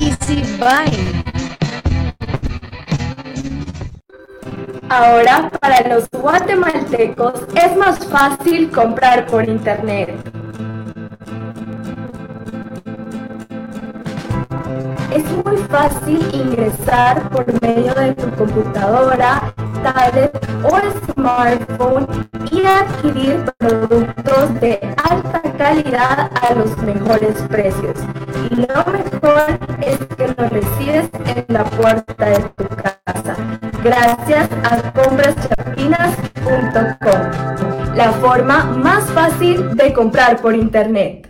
Easy Buy Ahora, para los guatemaltecos es más fácil comprar por internet. Es muy fácil ingresar por medio de tu computadora, tablet o smartphone y adquirir productos de alta calidad a los mejores precios. Lo mejor es que lo recibes en la puerta de tu casa gracias a compraschapinas.com, la forma más fácil de comprar por internet.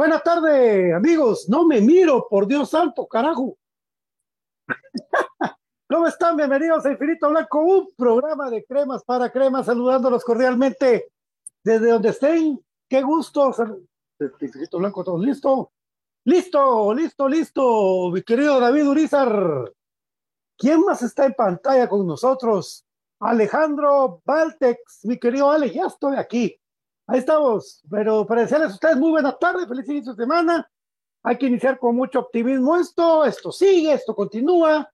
Buenas tardes, amigos. No me miro, por Dios santo, carajo. ¿Cómo están? Bienvenidos a Infinito Blanco, un programa de cremas para cremas, saludándolos cordialmente desde donde estén. Qué gusto. Infinito Blanco, ¿todos listo? Listo, listo, listo, mi querido David Urizar. ¿Quién más está en pantalla con nosotros? Alejandro Valtex, mi querido Ale, ya estoy aquí. Ahí estamos, pero para decirles a ustedes muy buenas tardes, feliz inicio de semana. Hay que iniciar con mucho optimismo esto, esto sigue, esto continúa.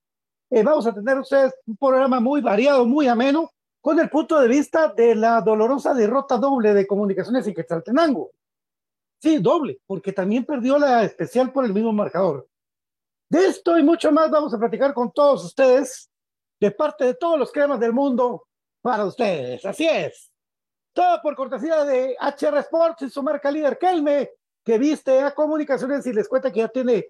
Eh, vamos a tener ustedes un programa muy variado, muy ameno, con el punto de vista de la dolorosa derrota doble de comunicaciones en Quetzaltenango. Sí, doble, porque también perdió la especial por el mismo marcador. De esto y mucho más vamos a platicar con todos ustedes, de parte de todos los cremas del mundo, para ustedes. Así es. Todo por cortesía de HR Sports y su marca líder Kelme, que viste a comunicaciones y les cuenta que ya tiene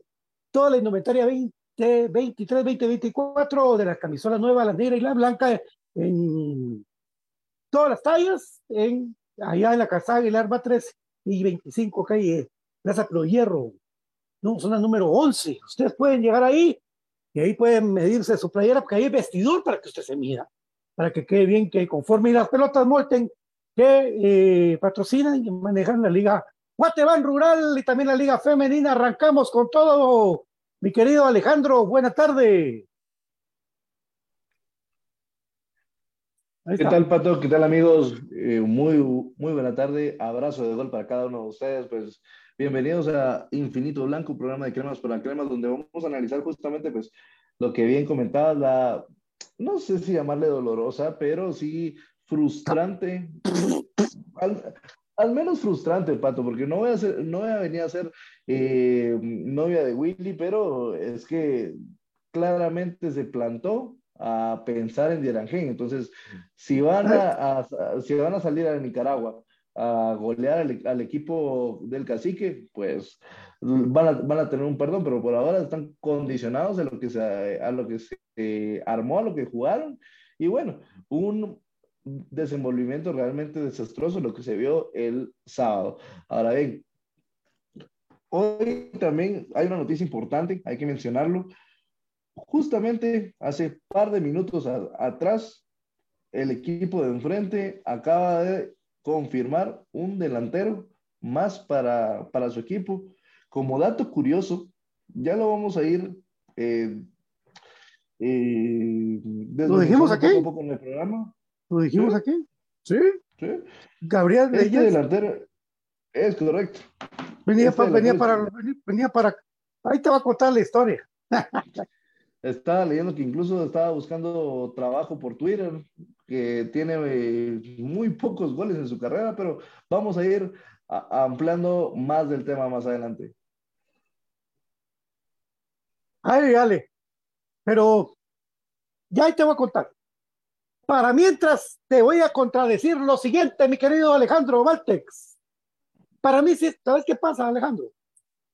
toda la indumentaria 2023, 2024 de la camisola nueva, la negra y la blanca en todas las tallas, en allá en la casa Aguilar va 3 y 25 calle Plaza Pro Hierro. no, zona número 11. Ustedes pueden llegar ahí y ahí pueden medirse su playera, porque ahí hay vestidor para que usted se mida, para que quede bien, que conforme las pelotas Molten que eh, patrocinan y manejan la liga Guatemala Rural y también la liga femenina. Arrancamos con todo, mi querido Alejandro. Buena tarde. ¿Qué tal, Pato? ¿Qué tal, amigos? Eh, muy, muy buena tarde. Abrazo de gol para cada uno de ustedes. Pues bienvenidos a Infinito Blanco, un programa de cremas para cremas, donde vamos a analizar justamente pues lo que bien comentabas, la, no sé si llamarle dolorosa, pero sí frustrante. Al, menos frustrante, Pato, porque no voy a, ser, no voy a venir a ser eh, novia de Willy, pero es que claramente se plantó a pensar en Dierangén. Entonces, si van a, si van a salir a Nicaragua a golear al, equipo del cacique, pues van a, van a, tener un perdón, pero por ahora están condicionados a lo que se, a lo que se armó, a lo que jugaron. Y bueno, un desenvolvimiento realmente desastroso lo que se vio el sábado. Ahora bien, hoy también hay una noticia importante, hay que mencionarlo. Justamente hace par de minutos atrás, el equipo de enfrente acaba de confirmar un delantero más para, para su equipo. Como dato curioso, ya lo vamos a ir eh, eh, ¿Lo dijimos aquí? Poco en el programa. ¿Lo dijimos aquí? ¿Sí? Sí. Gabriel este delantero es correcto. Venía, este venía, para, venía para... Ahí te va a contar la historia. Estaba leyendo que incluso estaba buscando trabajo por Twitter, que tiene eh, muy pocos goles en su carrera, pero vamos a ir ampliando más del tema más adelante. Ay, dale. Pero ya ahí te voy a contar. Para mientras te voy a contradecir lo siguiente, mi querido Alejandro Valtex. Para mí, ¿sabes qué pasa, Alejandro?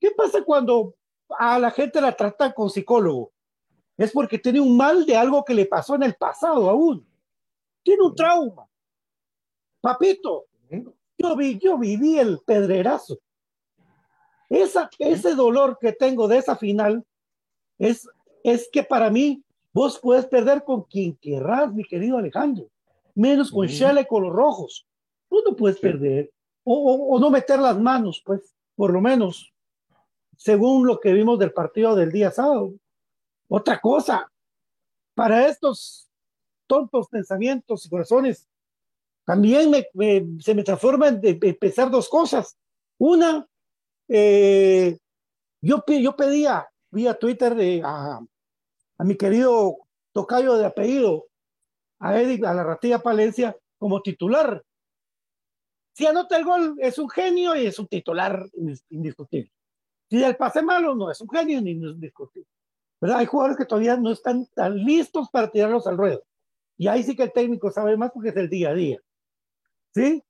¿Qué pasa cuando a la gente la tratan con psicólogo? es porque tiene un mal de algo que le pasó en el pasado aún. Tiene un trauma. Papito, yo, vi, yo viví el pedrerazo. Esa, ese dolor que tengo de esa final es, es que para mí vos puedes perder con quien querrás, mi querido Alejandro, menos con Shelley con los rojos. Tú no puedes perder o, o, no meter las manos, pues, por lo menos, según lo que vimos del partido del día sábado. Otra cosa, para estos tontos pensamientos y corazones, también se me transforman de, pensar dos cosas. Una, eh, yo, yo pedía vía Twitter de, a, mi querido tocayo de apellido, a Edith, a la ratilla Palencia, como titular. Si anota el gol, es un genio y es un titular indiscutible. Si el pase malo, no es un genio ni indiscutible. Hay jugadores que todavía no están tan listos para tirarlos al ruedo. Y ahí sí que el técnico sabe más porque es el día a día. ¿Sí?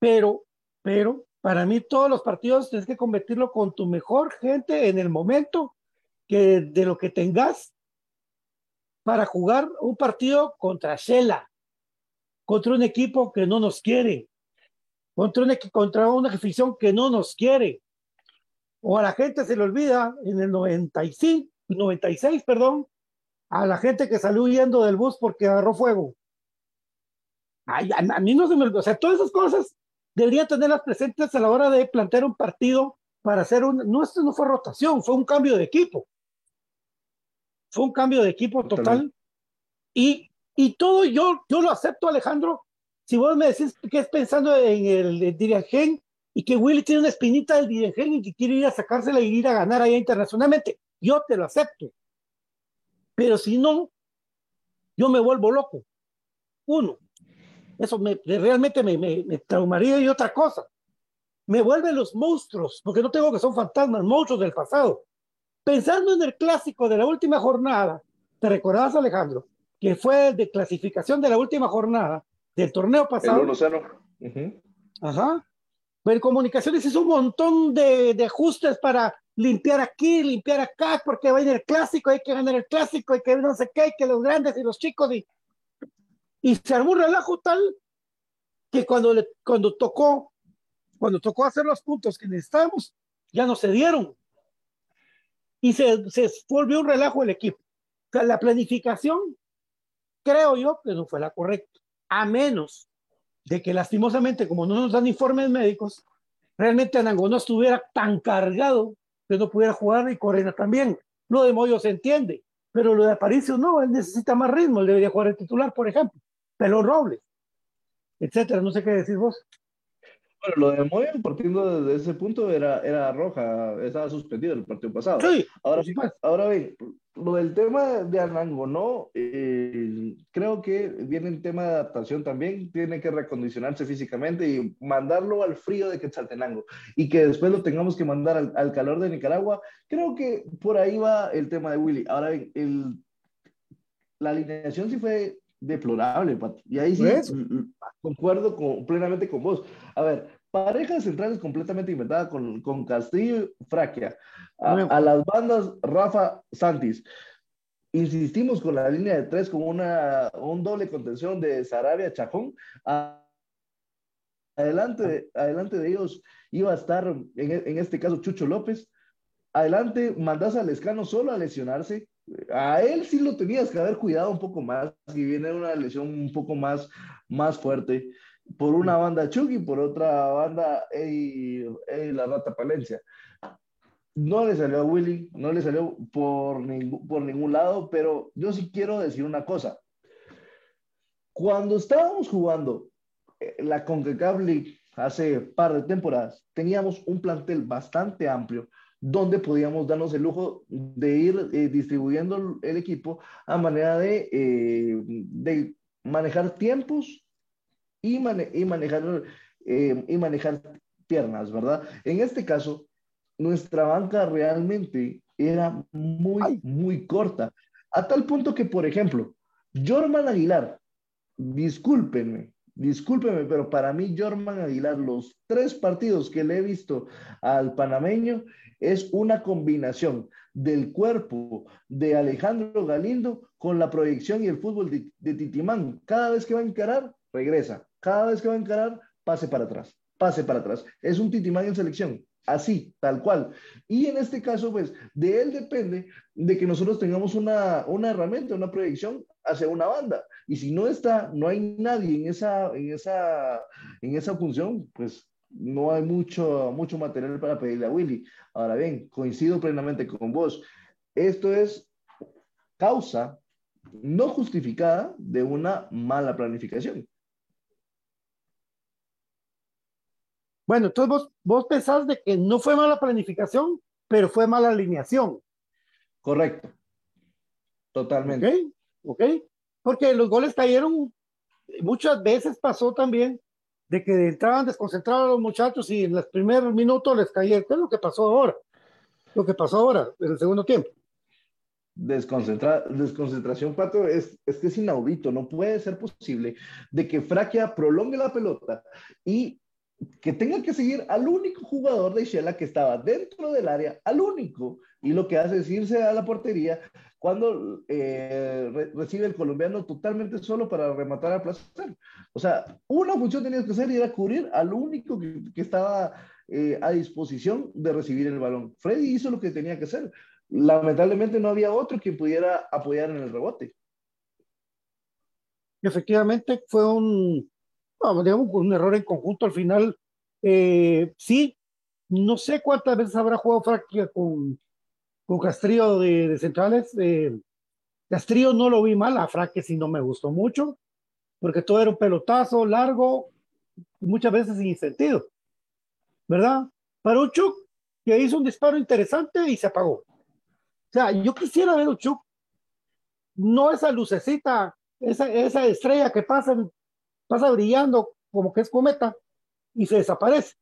Pero, pero, para mí todos los partidos tienes que convertirlo con tu mejor gente en el momento que de lo que tengas para jugar un partido contra Shela, contra un equipo que no nos quiere, contra, un, contra una afición que no nos quiere. O a la gente se le olvida en el 95 96, perdón, a la gente que salió huyendo del bus porque agarró fuego. Ay, a, mí no se me... O sea, todas esas cosas deberían tenerlas presentes a la hora de plantear un partido para hacer un... No, esto no fue rotación, fue un cambio de equipo. Fue un cambio de equipo total. Y, y todo yo, yo lo acepto, Alejandro. Si vos me decís que es pensando en el, el y que Willy tiene una espinita del Dirigen y que quiere ir a sacársela y ir a ganar allá internacionalmente yo te lo acepto. Pero si no, yo me vuelvo loco. Uno, eso me, realmente me, me, traumaría y otra cosa. Me vuelven los monstruos, porque no tengo que son fantasmas, monstruos del pasado. Pensando en el clásico de la última jornada, ¿te recordás, Alejandro? Que fue de clasificación de la última jornada del torneo pasado. El Ajá. Pero en comunicaciones hizo un montón de, de ajustes para limpiar aquí, limpiar acá, porque va a ir el clásico, hay que ganar el clásico, hay que no sé qué, hay que los grandes y los chicos, y, y se armó un relajo tal que cuando, le, cuando tocó, cuando tocó hacer los puntos que necesitábamos, ya no se dieron. Y se, se volvió un relajo el equipo. O sea, la planificación, creo yo que no fue la correcta, a menos de que lastimosamente, como no nos dan informes médicos, realmente Anango no estuviera tan cargado que no pudiera jugar y Corena también. Lo de Moyo se entiende, pero lo de Aparicio no, él necesita más ritmo, él debería jugar el titular, por ejemplo. Pelón Robles, etcétera, no sé qué decir vos. Bueno, lo de Moya, partiendo desde ese punto, era, era roja, estaba suspendido el partido pasado. Sí, ahora, ahora bien, lo del tema de Anango, ¿no? Eh, creo que viene el tema de adaptación también, tiene que recondicionarse físicamente y mandarlo al frío de Quetzaltenango y que después lo tengamos que mandar al, al calor de Nicaragua. Creo que por ahí va el tema de Willy. Ahora bien, el, la alineación sí fue deplorable, Y ahí sí concuerdo con, plenamente con vos. A ver, parejas centrales completamente inventada con, con Castillo Fraquia. A, las bandas Rafa Santis. Insistimos con la línea de tres con una, un doble contención de Sarabia Chajón. adelante, adelante de ellos iba a estar, en, en este caso, Chucho López. Adelante, mandas al Escano solo a lesionarse a él sí lo tenías que haber cuidado un poco más y viene una lesión un poco más, más fuerte. Por una banda Chucky, por otra banda y la Rata Palencia. No le salió a Willy, no le salió por, por ningún lado, pero yo sí quiero decir una cosa. Cuando estábamos jugando eh, la CONCACAF League hace par de temporadas, teníamos un plantel bastante amplio donde podíamos darnos el lujo de ir eh, distribuyendo el equipo a manera de, eh, de manejar tiempos y, y manejar, eh, y manejar piernas, ¿verdad? En este caso, nuestra banca realmente era muy, muy corta, a tal punto que, por ejemplo, Jorman Aguilar, discúlpenme, discúlpeme, pero para mí Jorman Aguilar, los tres partidos que le he visto al panameño, es una combinación del cuerpo de Alejandro Galindo con la proyección y el fútbol de, Titimán. Cada vez que va a encarar, regresa. Cada vez que va a encarar, pase para atrás, pase para atrás. Es un Titimán en selección así, tal cual. Y en este caso, pues, de él depende de que nosotros tengamos una, una herramienta, una proyección hacia una banda. Y si no está, no hay nadie en esa, en esa, en esa función, pues no hay mucho, mucho material para pedirle a Willy. Ahora bien, coincido plenamente con vos. Esto es causa no justificada de una mala planificación. Bueno, entonces vos, vos pensás de que no fue mala planificación, pero fue mala alineación. Correcto. Totalmente. Ok, ok. Porque los goles cayeron, muchas veces pasó también de que entraban desconcentrados los muchachos y en los primeros minutos les caía. ¿Qué es lo que pasó ahora? Lo que pasó ahora, en el segundo tiempo. Desconcentra desconcentración, Pato, es, es que es inaudito. No puede ser posible de que Fraquia prolongue la pelota y que tenga que seguir al único jugador de Shela que estaba dentro del área, al único, y lo que hace es irse a la portería cuando eh, recibe el colombiano totalmente solo para rematar a placer. O sea, una función tenía que hacer y era cubrir al único que, estaba eh, a disposición de recibir el balón. Freddy hizo lo que tenía que hacer. Lamentablemente no había otro que pudiera apoyar en el rebote. Efectivamente, fue un, digamos, un error en conjunto al final. Eh, sí, no sé cuántas veces habrá jugado Francia con, con Castrillo de, centrales. Eh, Castrillo no lo vi mal, a Fraque sí no me gustó mucho, porque todo era un pelotazo largo, muchas veces sin sentido, ¿verdad? Para un Chuck que hizo un disparo interesante y se apagó. O sea, yo quisiera ver un Chuck, no esa lucecita, esa, esa estrella que pasa pasa brillando como que es cometa y se desaparece.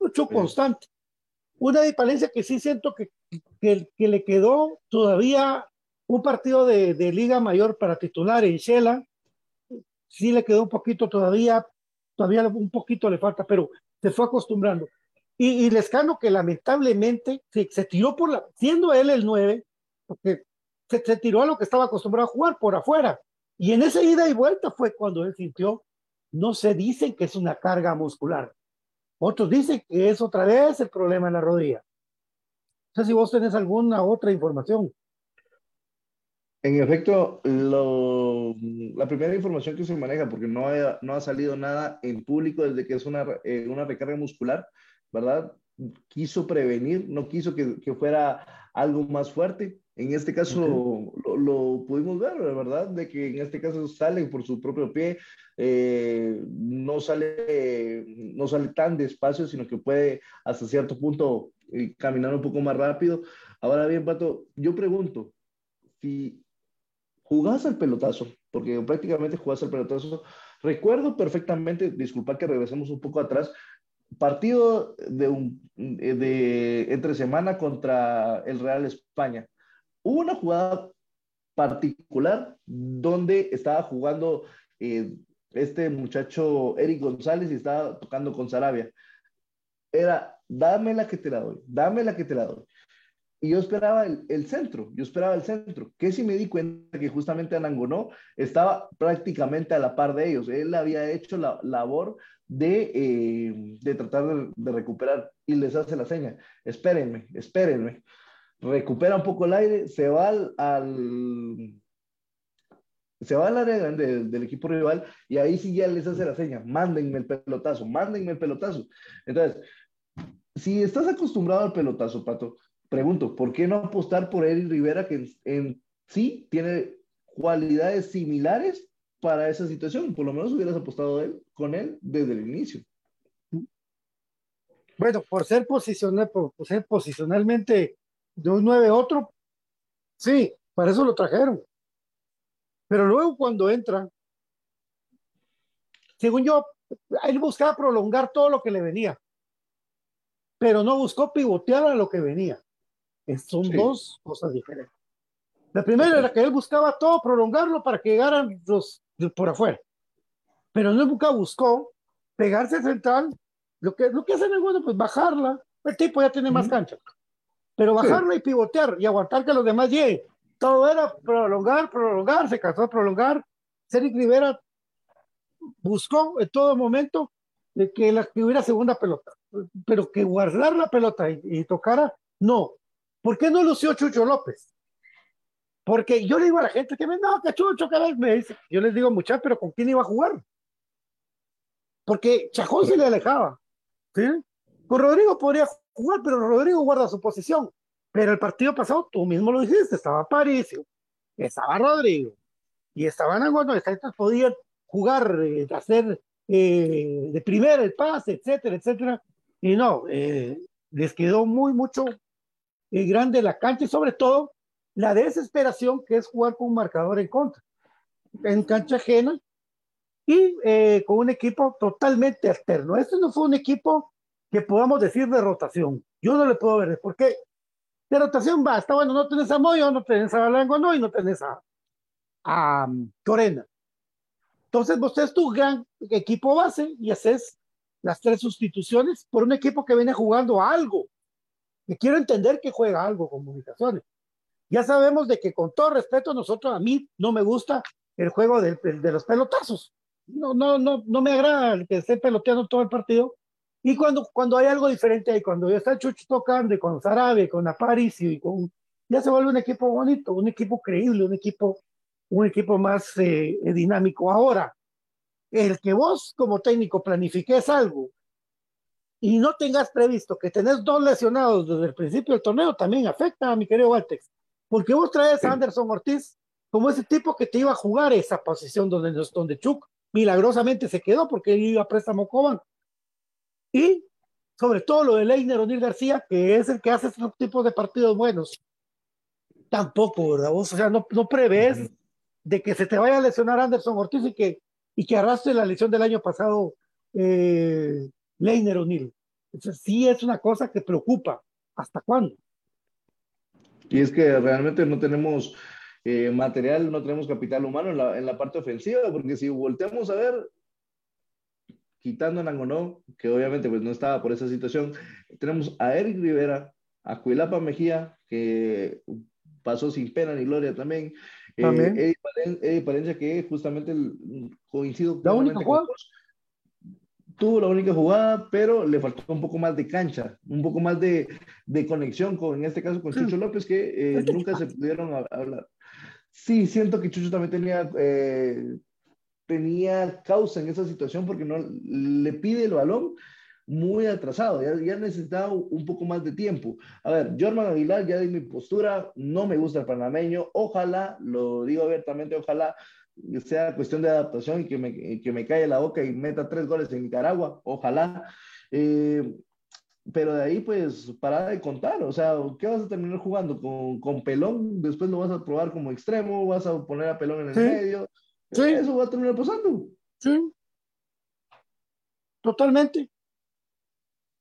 Mucho constante. Una diferencia que sí siento que, que, le quedó todavía un partido de, de, Liga Mayor para titular en Shela. Sí le quedó un poquito todavía, todavía un poquito le falta, pero se fue acostumbrando. Y, y Lescano que lamentablemente se, se, tiró por la, siendo él el 9, porque se, se tiró a lo que estaba acostumbrado a jugar por afuera y en esa ida y vuelta fue cuando él sintió, no se dice que es una carga muscular. Otros dicen que es otra vez el problema en la rodilla. sé si vos tenés alguna otra información. En efecto, la primera información que se maneja, porque no ha, no salido nada en público desde que es una, eh, una recarga muscular, ¿verdad? Quiso prevenir, no quiso que fuera algo más fuerte. En este caso lo, lo, pudimos ver, ¿verdad? De que en este caso sale por su propio pie, eh, no, sale, no sale tan despacio, sino que puede hasta cierto punto eh, caminar un poco más rápido. Ahora bien, Pato, yo pregunto, si jugás al pelotazo, porque prácticamente jugás al pelotazo. Recuerdo perfectamente, disculpa que regresemos un poco atrás, partido de, un, de entre semana contra el Real España. Hubo una jugada particular donde estaba jugando eh, este muchacho Eric González y estaba tocando con Sarabia. Era, dame la que te la doy, dame la que te la doy. Y yo esperaba el, centro, yo esperaba el centro, que si me di cuenta que justamente Anangonó estaba prácticamente a la par de ellos. Él había hecho la labor de, eh, de tratar de, de, recuperar y les hace la seña. Espérenme, espérenme. Recupera un poco el aire, se va al, se va al área del, equipo rival y ahí sí ya les hace la seña, mándenme el pelotazo, mándenme el pelotazo. Entonces, si estás acostumbrado al pelotazo, Pato, pregunto, ¿por qué no apostar por Eric Rivera que en, sí tiene cualidades similares para esa situación? Por lo menos hubieras apostado él, con él desde el inicio. Bueno, por ser, posicional, por ser posicionalmente de un 9 otro, sí, para eso lo trajeron. Pero luego cuando entra, según yo, él buscaba prolongar todo lo que le venía, pero no buscó pivotear a lo que venía. Son sí. dos cosas diferentes. La primera era que él buscaba todo, prolongarlo para que llegaran los por afuera. Pero nunca buscó pegarse central. Lo que, lo que hacen es bueno, pues bajarla. El tipo ya tiene más cancha. Pero bajarla sí. y pivotear y aguantar que los demás lleguen. Todo era prolongar, prolongar, se cansó de prolongar. Cedric Rivera buscó en todo momento de que, la, que hubiera segunda pelota. Pero que guardar la pelota y, y tocara, no ¿Por qué no lució Chucho López? Porque yo le digo a la gente que me no, que Chucho, que me dice, yo les digo muchachos, pero ¿con quién iba a jugar? Porque Chajón se le alejaba. ¿sí? Con Rodrigo podría jugar, pero Rodrigo guarda su posición. Pero el partido pasado, tú mismo lo dijiste, estaba Paricio, estaba Rodrigo, y estaban estas podían jugar, eh, hacer eh, de primera el pase, etcétera, etcétera. Y no, eh, les quedó muy, mucho eh, grande la cancha y sobre todo la desesperación que es jugar con un marcador en contra, en cancha ajena y eh, con un equipo totalmente alterno. Este no fue un equipo que podamos decir de rotación. Yo no le puedo ver, porque de rotación basta, bueno, no tenés a Moyo, no tenés a Balango, no, y no tenés a, a um, Corena. Entonces vos tenés tu gran equipo base y haces las tres sustituciones por un equipo que viene jugando algo que quiero entender que juega algo comunicaciones. Ya sabemos de que con todo respeto nosotros, a mí no me gusta el juego de, de los pelotazos. No, no, no, no me agrada el que esté peloteando todo el partido. Y cuando, cuando hay algo diferente ahí, cuando ya está Chucho tocando, y con Sarabe, con Aparicio, y con, ya se vuelve un equipo bonito, un equipo creíble, un equipo, un equipo más eh, dinámico. Ahora, el que vos como técnico planifiques algo y no tengas previsto que tenés dos lesionados desde el principio del torneo, también afecta a mi querido Valtex. Porque vos traes a Anderson Ortiz como ese tipo que te iba a jugar esa posición donde, donde Chuck milagrosamente se quedó porque iba a préstamo Coban. Y sobre todo lo de Leiner O'Neill García, que es el que hace estos tipos de partidos buenos. Tampoco, ¿verdad? Vos, o sea, no, no prevés uh -huh. de que se te vaya a lesionar Anderson Ortiz y que, y que arrastre la lesión del año pasado eh, Leiner O'Neill. Sí es una cosa que preocupa. ¿Hasta cuándo? Y es que realmente no tenemos eh, material, no tenemos capital humano en la, en la, parte ofensiva, porque si volteamos a ver, quitando a Nangonó, que obviamente pues no estaba por esa situación, tenemos a Eric Rivera, a Cuilapa Mejía, que pasó sin pena ni gloria también, también. Eh, Eddie, Palencia, que justamente coincido ¿La única jugada? tuvo la única jugada, pero le faltó un poco más de cancha, un poco más de, de conexión con, en este caso, con Chucho López, que eh, nunca se pudieron hablar. Sí, siento que Chucho también tenía, eh, tenía causa en esa situación porque no le pide el balón muy atrasado, ya, ya necesitaba un poco más de tiempo. A ver, Jorman Aguilar, ya de mi postura, no me gusta el panameño, ojalá, lo digo abiertamente, ojalá sea cuestión de adaptación y que me, que me calle la boca y meta tres goles en Nicaragua, ojalá. Eh, pero de ahí, pues, para de contar. O sea, ¿qué vas a terminar jugando? ¿Con, con, Pelón? Después lo vas a probar como extremo, vas a poner a Pelón en el medio. Sí. Eso va a terminar pasando. Sí. Totalmente.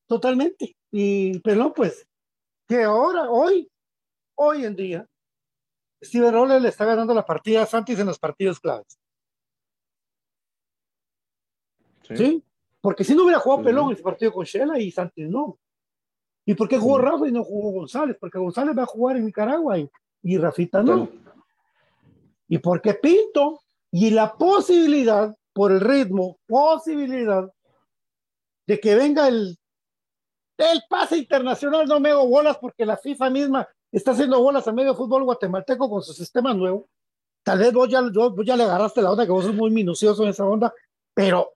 Totalmente. Y Pelón, pues, que ahora, hoy, hoy en día, Steven Roller le está ganando la partida a Santis en los partidos claves. Sí. Porque si no hubiera jugado Pelón en ese partido con Shela y Santis no. ¿Y por qué jugó Rafa y no jugó González? Porque González va a jugar en Nicaragua y, y Rafita no. Y porque Pinto y la posibilidad, por el ritmo, posibilidad de que venga el, el pase internacional, no me hago bolas porque la FIFA misma está haciendo bolas a medio fútbol guatemalteco con su sistema nuevo. Tal vez vos ya, vos ya le agarraste la onda, que vos sos muy minucioso en esa onda, pero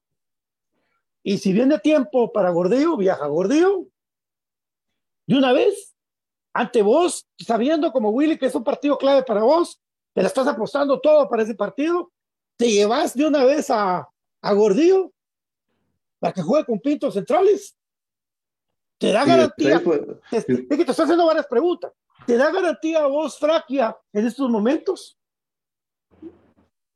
y si viene tiempo para Gordillo, viaja Gordillo. De una vez, ante vos, sabiendo como Willy que es un partido clave para vos, te la estás apostando todo para ese partido, te llevas de una vez a, a Gordillo para que juegue con Pintos centrales. Te da garantía. es que te estoy haciendo varias preguntas. ¿Te da garantía a vos, Fraquia, en estos momentos?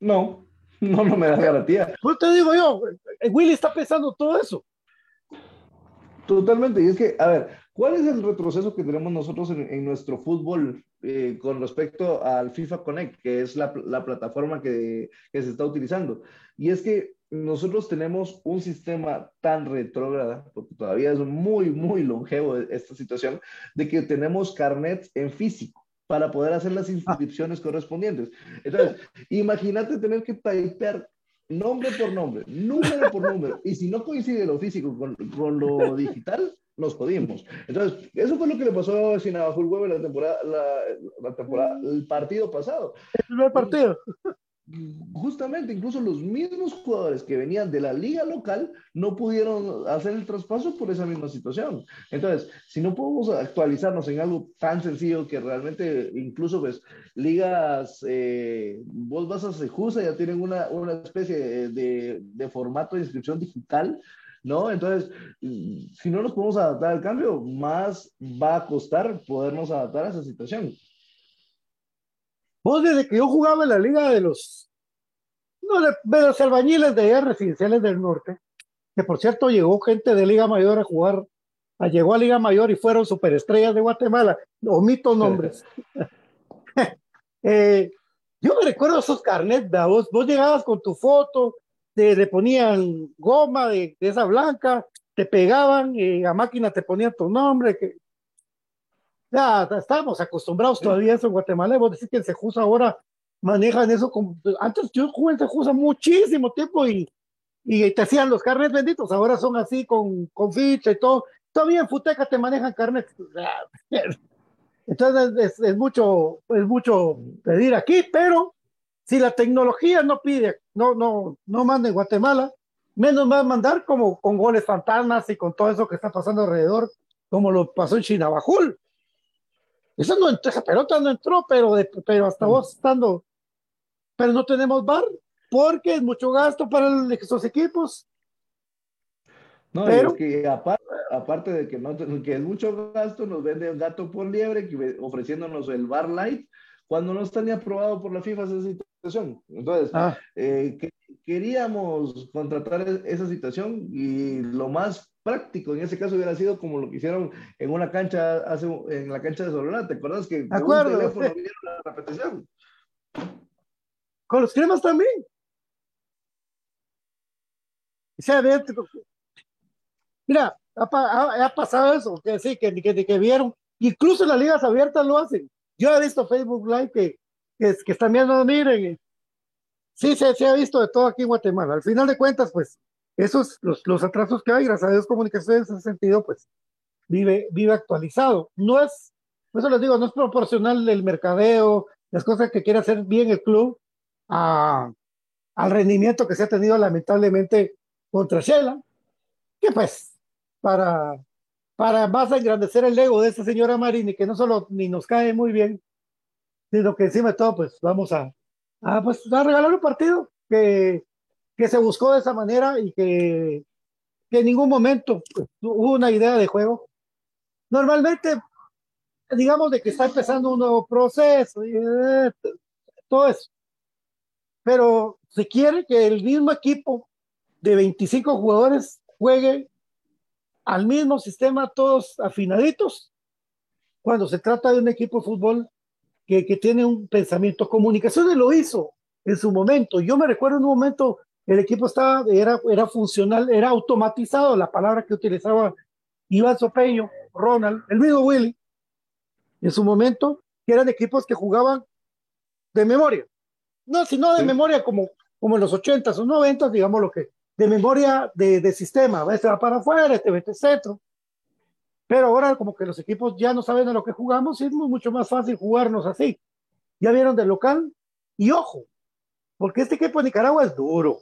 No, no, no me da garantía. Pues te digo yo, eh, Willy está pensando todo eso. Totalmente, y es que, a ver, ¿cuál es el retroceso que tenemos nosotros en, nuestro fútbol eh, con respecto al FIFA Connect, que es la, la plataforma que, que, se está utilizando? Y es que nosotros tenemos un sistema tan retrógrada, porque todavía es muy, muy longevo esta situación, de que tenemos carnets en físico para poder hacer las inscripciones correspondientes. Entonces, imagínate tener que typear nombre por nombre, número por número, y si no coincide lo físico con, con lo digital, nos jodimos. Entonces, eso fue lo que le pasó a Sinabajul Huevo la temporada, la, la temporada, el partido pasado. El primer partido justamente incluso los mismos jugadores que venían de la liga local no pudieron hacer el traspaso por esa misma situación. Entonces, si no podemos actualizarnos en algo tan sencillo que realmente incluso pues ligas, eh, vos vas a Sejusa, ya tienen una, una especie de, de, formato de inscripción digital. ¿no? Entonces, si no nos podemos adaptar al cambio, más va a costar podernos adaptar a esa situación. Vos desde que yo jugaba en la liga de los, no, de, los albañiles de allá residenciales del norte, que por cierto llegó gente de Liga Mayor a jugar, a, llegó a Liga Mayor y fueron superestrellas de Guatemala, omito nombres. eh, yo me recuerdo esos carnets, vos, vos llegabas con tu foto, te le ponían goma de, de esa blanca, te pegaban y a máquina te ponían tu nombre, que ya estamos acostumbrados todavía a eso en Guatemala. Vos decís que el Sejusa ahora manejan eso como. Antes yo jugué en Sejusa muchísimo tiempo y, y te hacían los carnets benditos. Ahora son así con, con ficha y todo. Todavía en Futeca te manejan carnets. Entonces es, es, mucho, es mucho pedir aquí, pero si la tecnología no pide, no, no, no manda en Guatemala, menos va a mandar como con goles fantasmas y con todo eso que está pasando alrededor, como lo pasó en Chinabajul esa, no, esa pelota no entró, pero, de, pero hasta vos estando. Pero no tenemos bar porque es mucho gasto para el, esos equipos. No, pero, que aparte, aparte, de que, no, que es mucho gasto, nos vende un gato por liebre ofreciéndonos el bar light cuando no está ni aprobado por la FIFA esa situación. Entonces, ah. eh, queríamos contratar e-, esa situación y lo más práctico. En ese caso hubiera sido como lo que hicieron en una cancha, hace, en la cancha de Solana. ¿Te acuerdas que con un teléfono la repetición? Con los cremas también. O sea, mira, ha, ha, pasado eso, que sí, que, que, que, vieron. Incluso las ligas abiertas lo hacen. Yo he visto Facebook Live que, que, que están viendo, miren, sí, se, se ha visto de todo aquí en Guatemala. Al final de cuentas, pues, esos, los, los atrasos que hay, gracias a Dios, comunicaciones en ese sentido, pues vive, vive actualizado. No es, eso les digo, no es proporcional el mercadeo, las cosas que quiere hacer bien el club a, al rendimiento que se ha tenido lamentablemente contra Shela, que pues para, para más engrandecer el ego de esta señora Marini, que no solo ni nos cae muy bien, sino que encima de todo, pues vamos a, a, pues, a regalar un partido que, que se buscó de esa manera y que, que en ningún momento pues, hubo una idea de juego. Normalmente, digamos de que está empezando un nuevo proceso, y, eh, todo eso. Pero se quiere que el mismo equipo de 25 jugadores juegue al mismo sistema, todos afinaditos, cuando se trata de un equipo de fútbol que, que tiene un pensamiento. Comunicaciones lo hizo en su momento. Yo me recuerdo en un momento, el equipo estaba, era, era funcional, era automatizado, la palabra que utilizaba Iván Sopeño, Ronald, el mismo Willy, en su momento, que eran equipos que jugaban de memoria. No, sino de memoria como, como en los 80s o 90 digamos lo que, de memoria de, de sistema, este va para afuera, este vete centro. Pero ahora como que los equipos ya no saben a lo que jugamos y es mucho más fácil jugarnos así. Ya vieron del local y ojo, porque este equipo de Nicaragua es duro.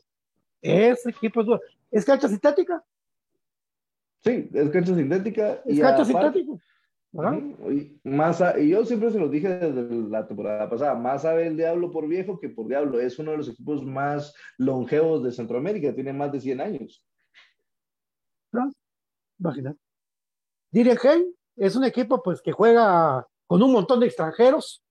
Ese equipo es duro. ¿Es cancha sintética? Sí, es cancha sintética. Es cancha sintética. Y, más y yo siempre se lo dije desde la temporada pasada, más sabe el diablo por viejo que por diablo. Es uno de los equipos más longevos de Centroamérica, tiene más de 100 años. Imagínate. Dirigen es un equipo pues que juega con un montón de extranjeros.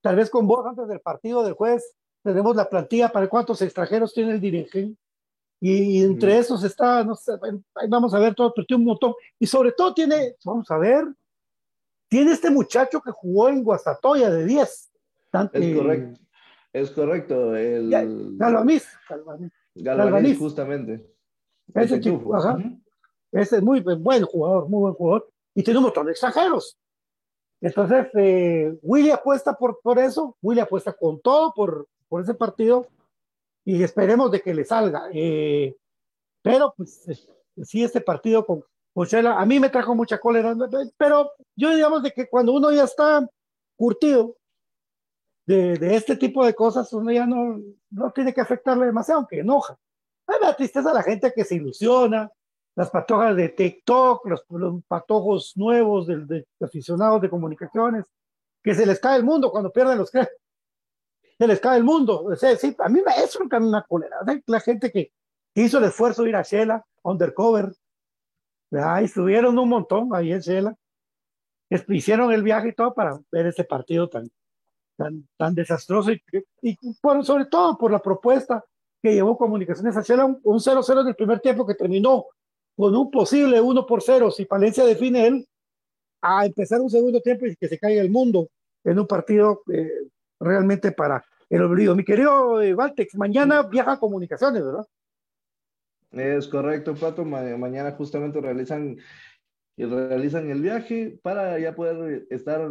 Tal vez con vos antes del partido del jueves tenemos la plantilla para cuántos extranjeros tiene el Dirigen. Y, entre esos está, no sé, vamos a ver todo, pero tiene un montón. Y sobre todo tiene, vamos a ver, tiene este muchacho que jugó en Guastatoya de 10. es correcto. Es correcto. El... Galvaniz. Galvaniz, justamente. Ese chico, ajá. Ese es muy buen jugador, muy buen jugador. Y tiene un montón de extranjeros. Entonces, eh, Willy apuesta por, por eso. Willy apuesta con todo por, por ese partido. Y esperemos de que le salga. Eh, pero, pues, eh, sí, este partido con, a mí me trajo mucha cólera, pero yo digamos de que cuando uno ya está curtido de, de este tipo de cosas, uno ya no, no tiene que afectarle demasiado, aunque enoja. Ay, me da tristeza a la gente que se ilusiona, las patojas de TikTok, los, los patojos nuevos de, de, aficionados de comunicaciones, que se les cae el mundo cuando pierden los créditos. Se les cae el mundo. O sea, sí, a mí me es una cólera. La gente que hizo el esfuerzo de ir a Shela, undercover, Ahí estuvieron un montón ahí en Shela. Hicieron el viaje y todo para ver este partido tan, tan, tan desastroso y, y por, sobre todo por la propuesta que llevó Comunicaciones a Shela, un 0-0 en el primer tiempo que terminó con un posible 1 por 0 si Palencia define él, a empezar un segundo tiempo y que se caiga el mundo en un partido eh, realmente para el olvido. Mi querido eh, Valtex, mañana viaja a Comunicaciones, ¿verdad? Es correcto, Pato. mañana justamente realizan, realizan el viaje para ya poder estar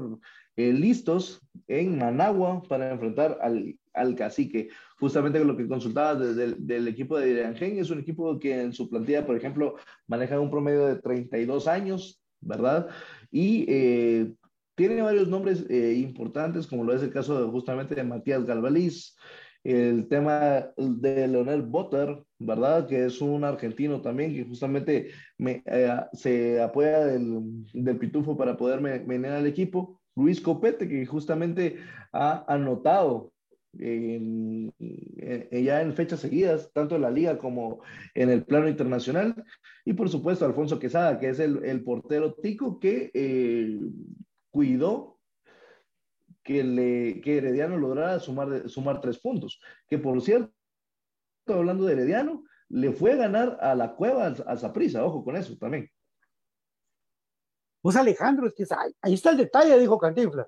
eh, listos en Managua para enfrentar al, al cacique. Justamente lo que consultaba desde del equipo de Iranger, es un equipo que en su plantilla, por ejemplo, maneja un promedio de 32 años, ¿verdad? Y eh, tiene varios nombres eh, importantes, como lo es el caso de, justamente de Matías Galvaliz, el tema de Leonel Botter, ¿verdad? Que es un argentino también que justamente me, eh, se apoya del, del, pitufo para poder venir al equipo. Luis Copete, que justamente ha anotado ya en fechas seguidas, tanto en la liga como en el plano internacional. Y por supuesto, Alfonso Quesada, que es el, el portero tico que eh, cuidó que, le, que Herediano lograra sumar, sumar tres puntos. Que por cierto, hablando de Herediano, le fue a ganar a la cueva a Zaprisa, ojo con eso también. Pues Alejandro, es que ahí, está el detalle, dijo Cantinflas.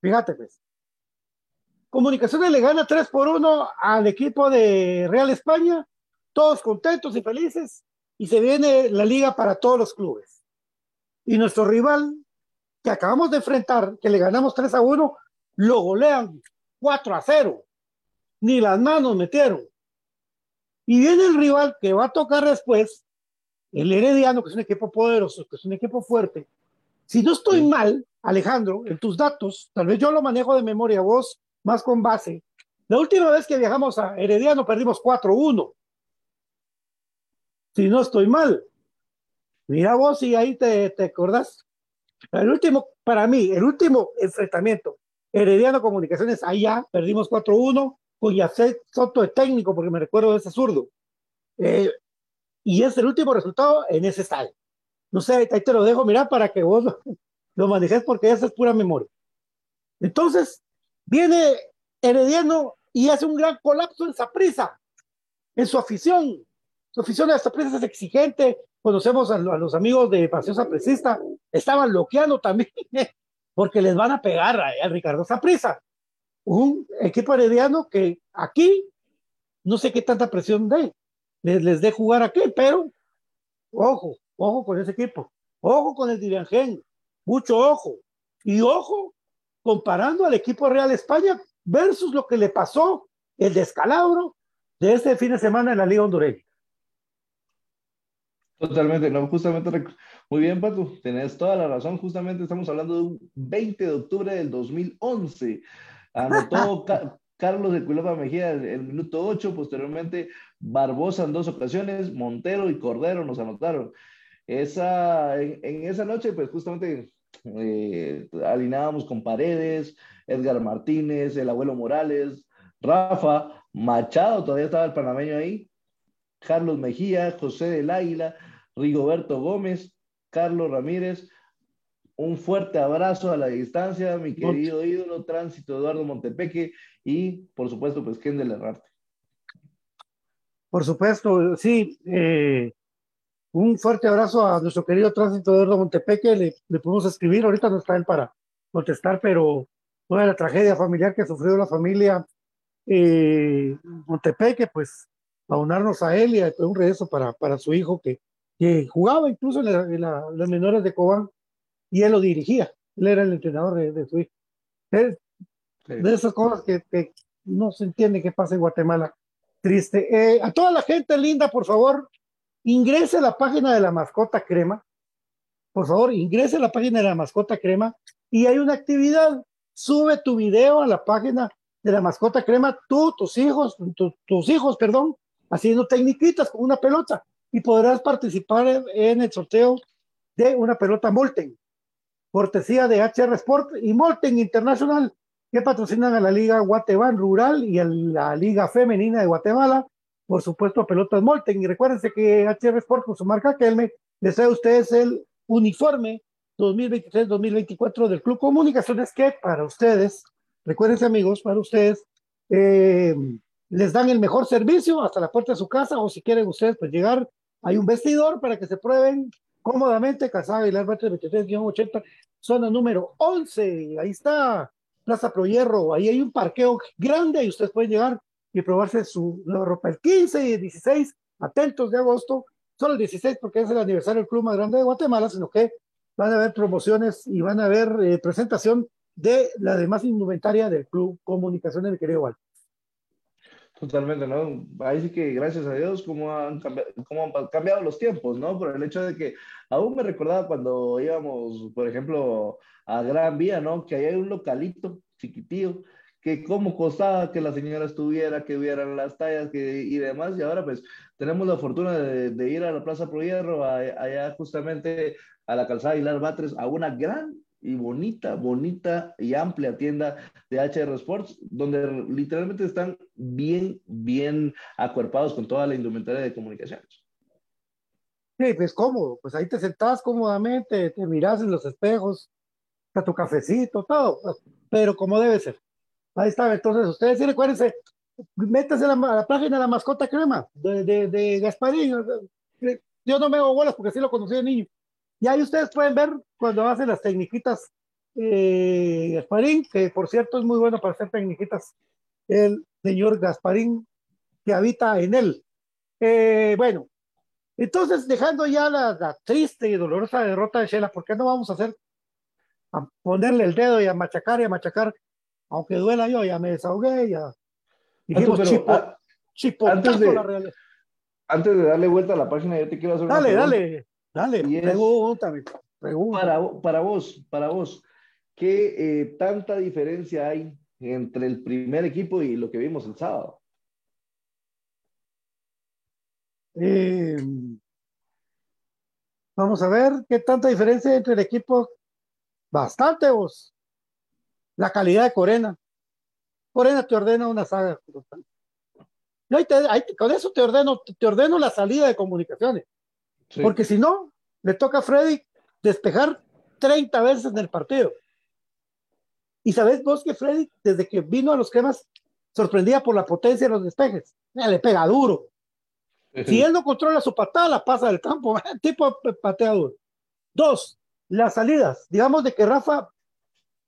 Fíjate, pues. Comunicaciones le gana 3 por 1 al equipo de Real España, todos contentos y felices, y se viene la liga para todos los clubes. Y nuestro rival, que acabamos de enfrentar, que le ganamos 3 a 1, lo golean 4 a 0. Ni las manos metieron. Y viene el rival que va a tocar después, el Herediano, que es un equipo poderoso, que es un equipo fuerte. Si no estoy mal, Alejandro, en tus datos, tal vez yo lo manejo de memoria, vos más con base. La última vez que viajamos a Herediano perdimos 4-1. Si no estoy mal. Mira vos y ahí te, te acordás. El último, para mí, el último enfrentamiento, Herediano Comunicaciones, allá perdimos 4-1 con Yacet Soto de técnico, porque me recuerdo de ese zurdo. Eh, y es el último resultado en ese estadio. No sé, ahí te lo dejo mirar para que vos lo, lo manejes porque esa es pura memoria. Entonces, viene Herediano y hace un gran colapso en Saprisa, en su afición. Su afición a Saprisa es exigente. Conocemos a, los amigos de Paseo Sapricista, estaban bloqueando también, porque les van a pegar a, Ricardo Saprisa. Un equipo herediano que aquí no sé qué tanta presión de les, les dé jugar aquí, pero ojo, ojo con ese equipo, ojo con el Diriangén, mucho ojo, y ojo comparando al equipo Real España versus lo que le pasó el descalabro de este fin de semana en la Liga Hondureña. Totalmente, no, justamente, muy bien, Pato, tenés toda la razón, justamente estamos hablando de un 20 de octubre del 2011. Anotó Carlos de Cuilapa Mejía el, el, minuto 8, posteriormente Barbosa en dos ocasiones, Montero y Cordero nos anotaron. Esa, en, en esa noche, pues justamente eh, alineábamos con Paredes, Edgar Martínez, el abuelo Morales, Rafa, Machado, todavía estaba el panameño ahí, Carlos Mejía, José del Águila, Rigoberto Gómez, Carlos Ramírez. Un fuerte abrazo a la distancia, mi querido ídolo, Tránsito Eduardo Montepeque y, por supuesto, pues Kendall Herrarte. Por supuesto, sí. Eh, un fuerte abrazo a nuestro querido Tránsito Eduardo Montepeque. Le, le podemos escribir, ahorita no está él para contestar, pero toda la tragedia familiar que sufrió la familia eh, Montepeque, pues aunarnos a él y a un regreso para, para su hijo que, que jugaba incluso en, las menores de Cobán y él lo dirigía. Él era el entrenador de, su hijo. de esas cosas que, que, no se entiende qué pasa en Guatemala. Triste. Eh, a toda la gente linda, por favor, ingrese a la página de la mascota crema. Por favor, ingrese a la página de la mascota crema y hay una actividad. Sube tu video a la página de la mascota crema, tú, tus hijos, tus hijos, perdón, haciendo tecniquitas con una pelota y podrás participar en, el sorteo de una pelota Molten, cortesía de HR Sport y Molten International, que patrocinan a la Liga Guatemala Rural y a la Liga Femenina de Guatemala por supuesto, pelotas Molten. Y recuérdense que HR Sport con su marca Kelme les trae a ustedes el uniforme 2023-2024 del Club Comunicaciones que para ustedes, recuérdense amigos, para ustedes, eh, les dan el mejor servicio hasta la puerta de su casa o si quieren ustedes pues llegar, hay un vestidor para que se prueben cómodamente, Casada y 23-80, zona número 11, ahí está Plaza Pro Hierro, ahí hay un parqueo grande y ustedes pueden llegar y probarse su ropa. El 15 y el 16, atentos de agosto, solo el 16 porque es el aniversario del club más grande de Guatemala, sino que van a haber promociones y van a haber eh, presentación de la demás indumentaria del club Comunicaciones de querido Walter. Totalmente, ¿no? Ahí sí que gracias a Dios cómo han, cambiado, cómo han cambiado los tiempos, ¿no? Por el hecho de que aún me recordaba cuando íbamos, por ejemplo, a Gran Vía, ¿no? Que ahí hay un localito chiquitillo que cómo costaba que la señora estuviera, que vieran las tallas que, y demás, y ahora pues tenemos la fortuna de, ir a la Plaza Pro Hierro, allá justamente a la calzada Hilar Batres, a una gran y bonita, bonita y amplia tienda de HR Sports, donde literalmente están bien, bien acuerpados con toda la indumentaria de comunicaciones. Sí, pues cómodo, pues ahí te sentás cómodamente, te miras en los espejos, está tu cafecito, todo, pero como debe ser. Ahí está, entonces ustedes sí recuérdense, métase a la, página de la mascota crema de, de, de, Gasparín. Yo no me hago bolas porque sí lo conocí de niño. Y ahí ustedes pueden ver cuando hacen las tecniquitas eh, Gasparín, que por cierto es muy bueno para hacer tecniquitas, el señor Gasparín que habita en él. Eh, bueno, entonces dejando ya la, la, triste y dolorosa derrota de Shela, ¿por qué no vamos a hacer a ponerle el dedo y a machacar y a machacar aunque duela yo, ya me desahogué, ya. Dijimos, chipo, antes de, la realidad. antes de darle vuelta a la página, yo te quiero hacer dale, una Dale, dale, dale. Pregúntame, Para, para vos, para vos, ¿qué eh, tanta diferencia hay entre el primer equipo y lo que vimos el sábado? Eh, vamos a ver qué tanta diferencia entre el equipo. Bastante vos. La calidad de Corena. Corena te ordena una saga. con eso te ordeno, te ordeno la salida de comunicaciones. Porque si no, le toca a Freddy despejar 30 veces en el partido. Y sabes vos que Freddy, desde que vino a los cremas, sorprendía por la potencia de los despejes. le pega duro. Si él no controla su patada, la pasa del campo. tipo patea duro. Dos, las salidas. Digamos de que Rafa,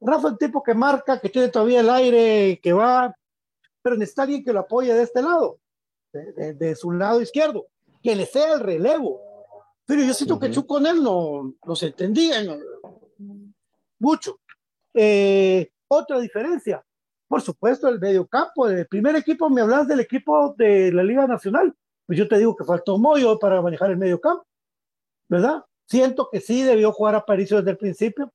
Rafa es un tipo que marca, que tiene todavía el aire, que va, pero necesita alguien que lo apoye de este lado, de, su lado izquierdo, que le sea el relevo. Pero yo siento que Chu con él no, no se entendía mucho. Eh, otra diferencia, por supuesto, el medio campo. El primer equipo, me hablas del equipo de la Liga Nacional. Pues yo te digo que faltó Moyo para manejar el medio campo, ¿verdad? Siento que sí debió jugar a París desde el principio.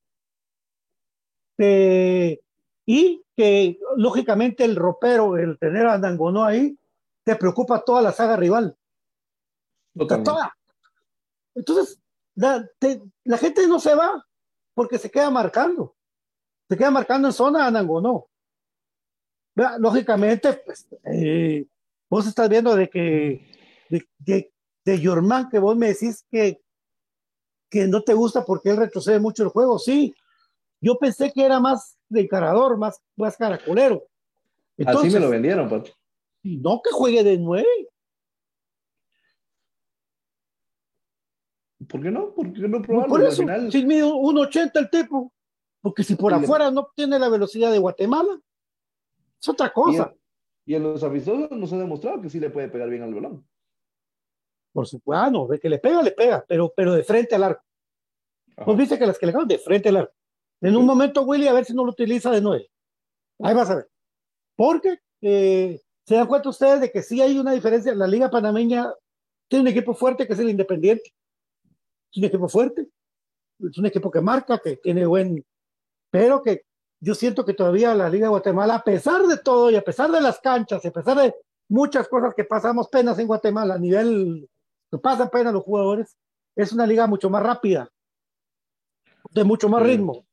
Eh, y que lógicamente el ropero, el tener a Nangonó ahí, te preocupa toda la saga rival. Toda. Entonces, la, gente no se va porque se queda marcando. Se queda marcando en zona a Nangonó. Lógicamente, pues, eh, vos estás viendo de que de, de, de Yorman, que vos me decís que, que no te gusta porque él retrocede mucho el juego. Sí, yo pensé que era más de encarador, más, más caracolero. Así me lo vendieron, Pato. No que juegue de nueve. ¿Por qué no? ¿Por qué no probarlo? Por eso, final... si mide 1.80 el tipo, porque si por afuera no tiene la velocidad de Guatemala, es otra cosa. Y, en los amistosos nos ha demostrado que sí le puede pegar bien al balón. Por supuesto, ah, no, de que le pega, le pega, pero, pero de frente al arco. Pues viste que las que le caen de frente al arco. En un momento, Willy, a ver si no lo utiliza de nueve. Ahí vas a ver. Porque eh, se dan cuenta ustedes de que sí hay una diferencia. La Liga Panameña tiene un equipo fuerte que es el Independiente. Es un equipo fuerte. Es un equipo que marca, que tiene buen. Pero que yo siento que todavía la Liga de Guatemala, a pesar de todo y a pesar de las canchas, a pesar de muchas cosas que pasamos penas en Guatemala a nivel que pasa pena los jugadores, es una liga mucho más rápida, de mucho más ritmo.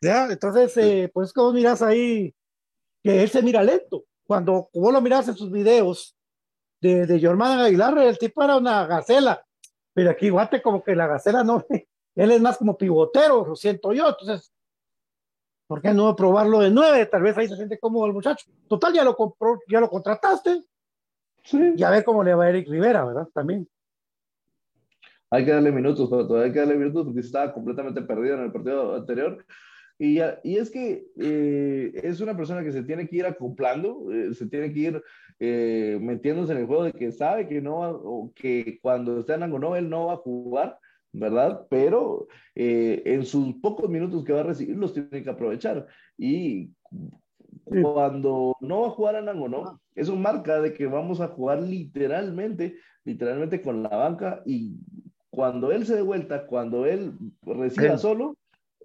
¿Ya? Entonces, eh, pues como miras ahí que él se mira lento. Cuando vos lo miras en sus videos de, de Germán Aguilar, el tipo era una gacela, pero aquí Guate como que la gacela no, él es más como pivotero, lo siento yo, entonces, ¿por qué no probarlo de nueve? Tal vez ahí se siente cómodo el muchacho. Total, ya lo compró, ya lo contrataste, Sí. Y a ver cómo le va a Eric Rivera, ¿verdad? También. Hay que darle minutos, todavía hay que darle minutos porque estaba completamente perdido en el partido anterior. Y, y es que eh, es una persona que se tiene que ir acoplando, eh, se tiene que ir eh, metiéndose en el juego de que sabe que no, o que cuando está en Angonó él no va a jugar, ¿verdad? Pero en sus pocos minutos que va a recibir los tiene que aprovechar. Y cuando no va a jugar a Nangonó, eso marca de que vamos a jugar literalmente, literalmente con la banca y cuando él se dé vuelta, cuando él reciba solo,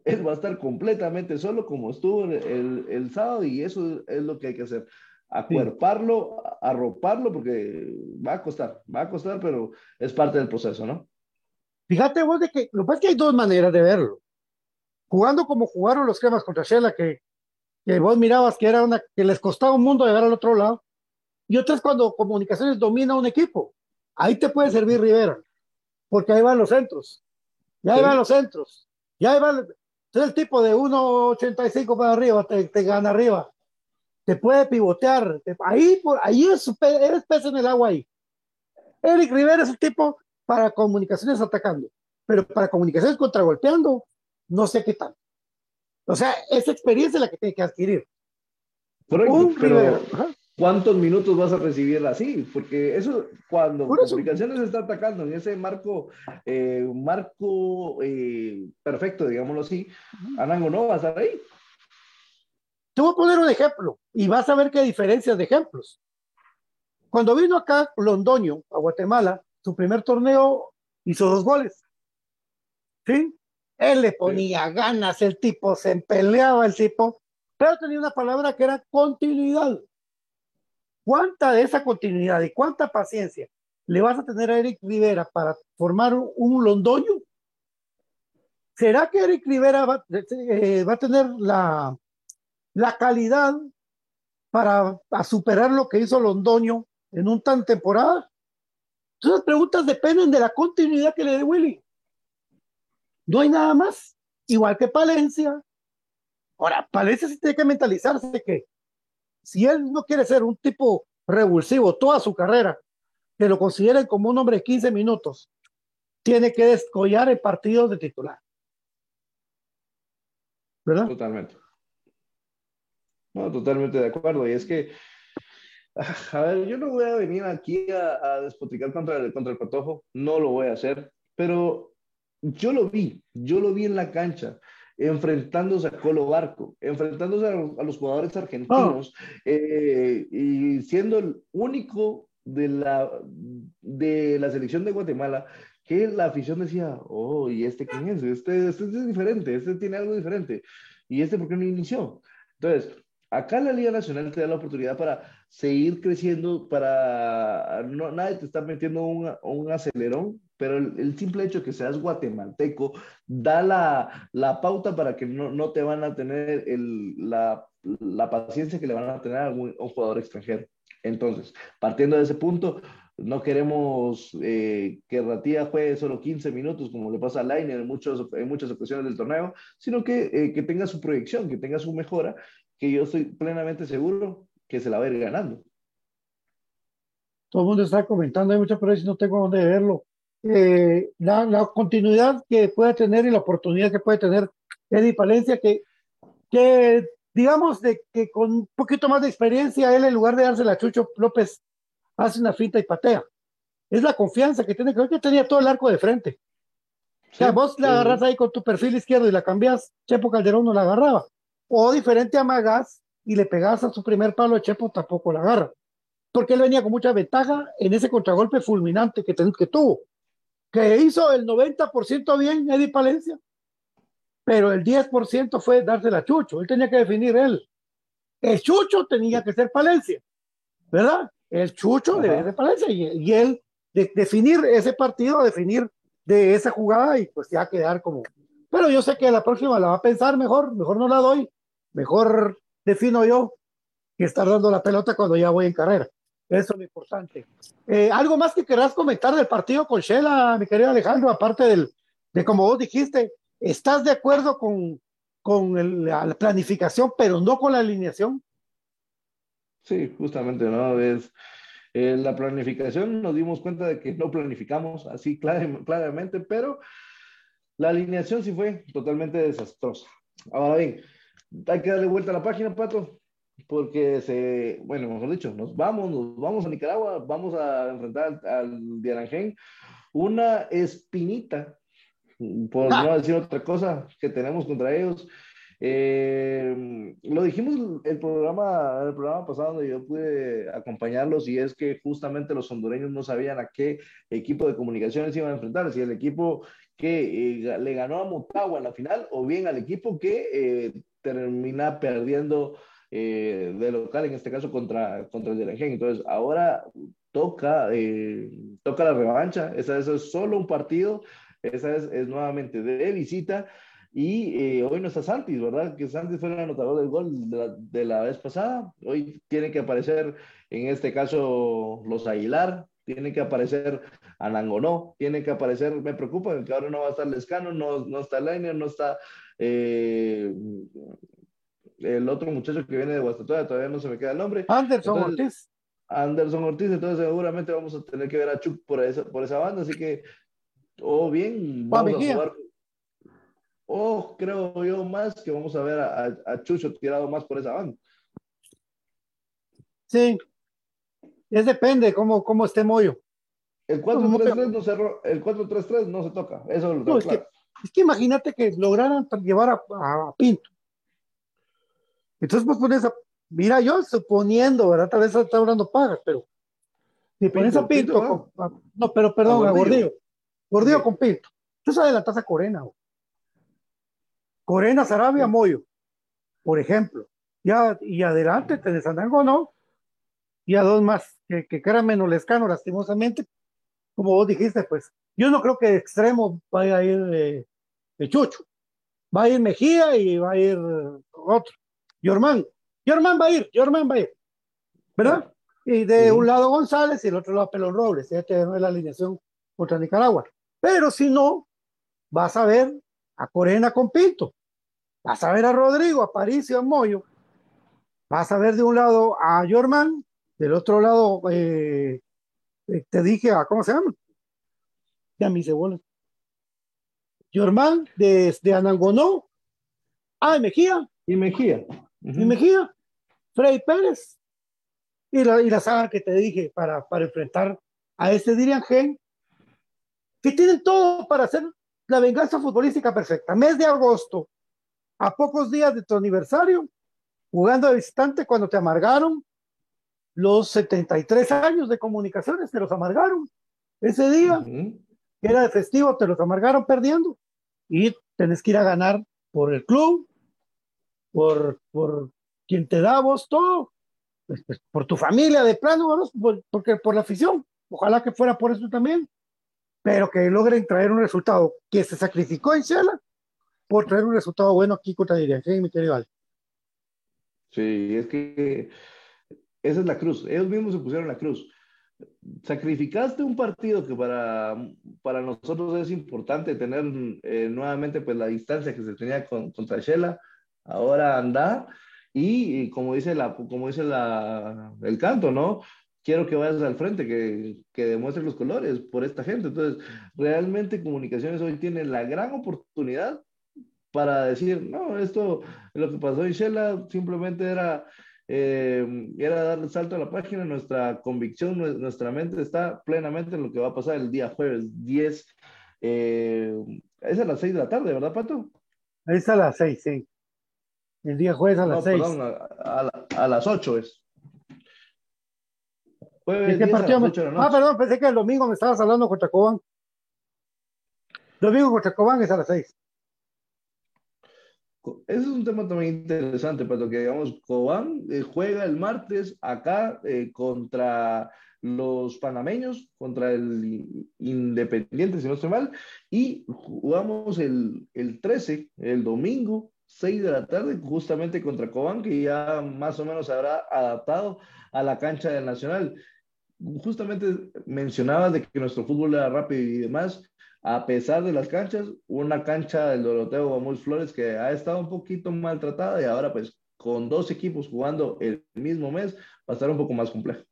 él va a estar completamente solo como estuvo el, el, sábado y eso es lo que hay que hacer. Acuerparlo, arroparlo, porque va a costar, va a costar, pero es parte del proceso, ¿no? Fíjate vos de que lo que pasa es que hay dos maneras de verlo. Jugando como jugaron los cremas contra Shela, que que vos mirabas que era una que les costaba un mundo llegar al otro lado. Y otras cuando comunicaciones domina un equipo. Ahí te puede servir Rivera, porque ahí van los centros. Ya ahí van los centros. Ya ahí van. Entonces el tipo de 1.85 para arriba te, te, gana arriba. Te puede pivotear. ahí, por, ahí es, eres pez en el agua ahí. Eric Rivera es el tipo para comunicaciones atacando, pero para comunicaciones contragolpeando, no sé qué tal. O sea, esa experiencia es la que tiene que adquirir. pero, ¿cuántos minutos vas a recibir así? Porque eso, cuando Comunicaciones está atacando en ese marco, eh, marco eh, perfecto, digámoslo así, Anango no va a estar ahí. Te voy a poner un ejemplo y vas a ver qué diferencias de ejemplos. Cuando vino acá Londoño, a Guatemala, su primer torneo, hizo dos goles. ¿Sí? Él le ponía ganas, el tipo se peleaba el tipo, pero tenía una palabra que era continuidad. ¿Cuánta de esa continuidad y cuánta paciencia le vas a tener a Eric Rivera para formar un, Londoño? ¿Será que Eric Rivera va, eh, a tener la, la calidad para superar lo que hizo Londoño en un tan temporada? Entonces las preguntas dependen de la continuidad que le dé Willy. No hay nada más. Igual que Palencia. Ahora, Palencia sí tiene que mentalizarse que si él no quiere ser un tipo revulsivo toda su carrera, que lo consideren como un hombre de 15 minutos, tiene que descollar el partido de titular. ¿Verdad? Totalmente. No, totalmente de acuerdo. Y es que a ver, yo no voy a venir aquí a, despotricar contra el, contra el Patojo, no lo voy a hacer, pero yo lo vi, yo lo vi en la cancha, enfrentándose a Colo Barco, enfrentándose a, los jugadores argentinos eh, y siendo el único de la, de la selección de Guatemala que la afición decía, oh, ¿y este quién es? Este, este es diferente, este tiene algo diferente. ¿Y este por qué no inició? Entonces, Acá la Liga Nacional te da la oportunidad para seguir creciendo, para no, nadie te está metiendo un, un acelerón, pero el, simple hecho que seas guatemalteco da la, la pauta para que no, no, te van a tener el, la, la, paciencia que le van a tener a un, jugador extranjero. Entonces, partiendo de ese punto, no queremos eh, que Ratía juegue solo 15 minutos, como le pasa a Line en, en muchas ocasiones del torneo, sino que, eh, que tenga su proyección, que tenga su mejora que yo estoy plenamente seguro que se la va a ir ganando. Todo el mundo está comentando, hay muchas veces no tengo dónde verlo. Eh, la, la, continuidad que puede tener y la oportunidad que puede tener Eddie Palencia, que, que digamos de que con un poquito más de experiencia, él en lugar de dársela a Chucho López, hace una finta y patea. Es la confianza que tiene, creo que tenía todo el arco de frente. o sea, vos la agarras ahí con tu perfil izquierdo y la cambias, Chepo Calderón no la agarraba o diferente a Magas y le pegas a su primer palo de Chepo, tampoco la agarra. Porque él venía con mucha ventaja en ese contragolpe fulminante que, que tuvo, que hizo el 90% bien Eddie Palencia, pero el 10% fue dársela a Chucho. Él tenía que definir él. El Chucho tenía que ser Palencia, ¿verdad? El Chucho debe ser Palencia y, él de, definir ese partido, definir de esa jugada y pues ya quedar como. Pero yo sé que la próxima la va a pensar mejor, mejor no la doy Mejor defino yo que estar dando la pelota cuando ya voy en carrera. Eso es lo importante. Eh, ¿Algo más que querrás comentar del partido con Shela, mi querido Alejandro? Aparte del, de como vos dijiste, ¿estás de acuerdo con, con la planificación, pero no con la alineación? Sí, justamente, ¿no? Es, eh, la planificación nos dimos cuenta de que no planificamos así claramente, pero la alineación sí fue totalmente desastrosa. Ahora bien, hay que darle vuelta a la página, Pato, porque se, bueno, mejor dicho, nos vamos, nos vamos a Nicaragua, vamos a enfrentar al, al una espinita, por ah. no decir otra cosa, que tenemos contra ellos. Eh, lo dijimos el programa, el programa pasado donde yo pude acompañarlos y es que justamente los hondureños no sabían a qué equipo de comunicaciones iban a enfrentar, si el equipo que eh, le ganó a Motagua en la final o bien al equipo que eh, termina perdiendo eh, de local, en este caso contra, contra el Delangen. Entonces, ahora toca, eh, toca la revancha. Esa, es solo un partido, esa es, es nuevamente de visita. Y eh, hoy no está Santis, ¿verdad? Que Santis fue el anotador del gol de la, de la, vez pasada. Hoy tiene que aparecer, en este caso, los Aguilar, tiene que aparecer Anangonó, tiene que aparecer, me preocupa que ahora no va a estar Lescano, no, no está Liner, no está eh, el otro muchacho que viene de Guastatoya, todavía no se me queda el nombre. Anderson Ortiz. Anderson Ortiz, entonces seguramente vamos a tener que ver a Chuck por esa, por esa banda, así que, o bien, vamos a jugar. O creo yo más que vamos a ver a, a, Chucho tirado más por esa banda. Sí, es depende cómo, cómo esté Moyo. El 4-3-3 no, se, el 4-3-3 no se toca, eso lo no, claro. Es que imagínate que lograran llevar a, Pinto. Entonces, pues pones a. Mira, yo suponiendo, ¿verdad? Tal vez está hablando pagas, pero Si pones a Pinto, no, pero perdón, a Gordillo. Gordillo con Pinto. Tú sabes la tasa Corena. Corena, Sarabia, Moyo, por ejemplo. Ya, y adelante tenés a no y a dos más que, que menos lescano, lastimosamente. Como vos dijiste, pues yo no creo que de extremo vaya a ir de, Chucho. Va a ir Mejía y va a ir otro. Yorman. Yorman va a ir, Yorman va a ir. ¿Verdad? Y de un lado González y el otro lado Pelón Robles. Ya no es la alineación contra Nicaragua. Pero si no, vas a ver a Corena con Pinto. Vas a ver a Rodrigo, a París y a Moyo. Vas a ver de un lado a Yorman, del otro lado, eh, eh, te dije, a, ¿cómo se llama? Ya mis cebolas. Yorman, desde Anangonó. Ah, Mejía. Y Mejía. Y Mejía. Freddy Pérez. Y la, y la saga que te dije para, para enfrentar a este Dirian Gen, que tienen todo para hacer la venganza futbolística perfecta. Mes de agosto, a pocos días de tu aniversario, jugando de visitante cuando te amargaron los 73 años de comunicaciones, te los amargaron. Ese día, que era de festivo, te los amargaron perdiendo. Y tenés que ir a ganar por el club, por, por quien te da vos todo, pues, pues, por tu familia de plano, porque por la afición. Ojalá que fuera por eso también, pero que logren traer un resultado que se sacrificó en Shela por traer un resultado bueno aquí contra Dirigencia, mi querido Sí, es que esa es la cruz. Ellos mismos se pusieron la cruz. Sacrificaste un partido que para, para nosotros es importante tener eh, nuevamente pues la distancia que se tenía con, contra Shela. Ahora anda y, como dice, la, como dice la, el canto, ¿no? Quiero que vayas al frente, que, que demuestres los colores por esta gente. Entonces, realmente Comunicaciones hoy tiene la gran oportunidad para decir, no, esto, lo que pasó en Shela simplemente era eh, era darle salto a la página. Nuestra convicción, nuestra mente está plenamente en lo que va a pasar el día jueves 10. Eh, es a las 6 de la tarde, ¿verdad, Pato? Es a las 6, sí. El día jueves a las 6. Perdón, a, las 8 es. Jueves qué partido Ah, perdón, pensé que el domingo me estabas hablando contra Cobán. Domingo contra Cobán es a las 6. Ese es un tema también interesante, pero que digamos, Cobán eh, juega el martes acá eh, contra los panameños, contra el Independiente, si no estoy mal, y jugamos el, el 13, el domingo, 6 de la tarde, justamente contra Cobán, que ya más o menos habrá adaptado a la cancha del Nacional. Justamente mencionabas de que nuestro fútbol era rápido y demás a pesar de las canchas, una cancha del Doroteo Vamos Flores que ha estado un poquito maltratada y ahora pues con dos equipos jugando el mismo mes va a estar un poco más complejo.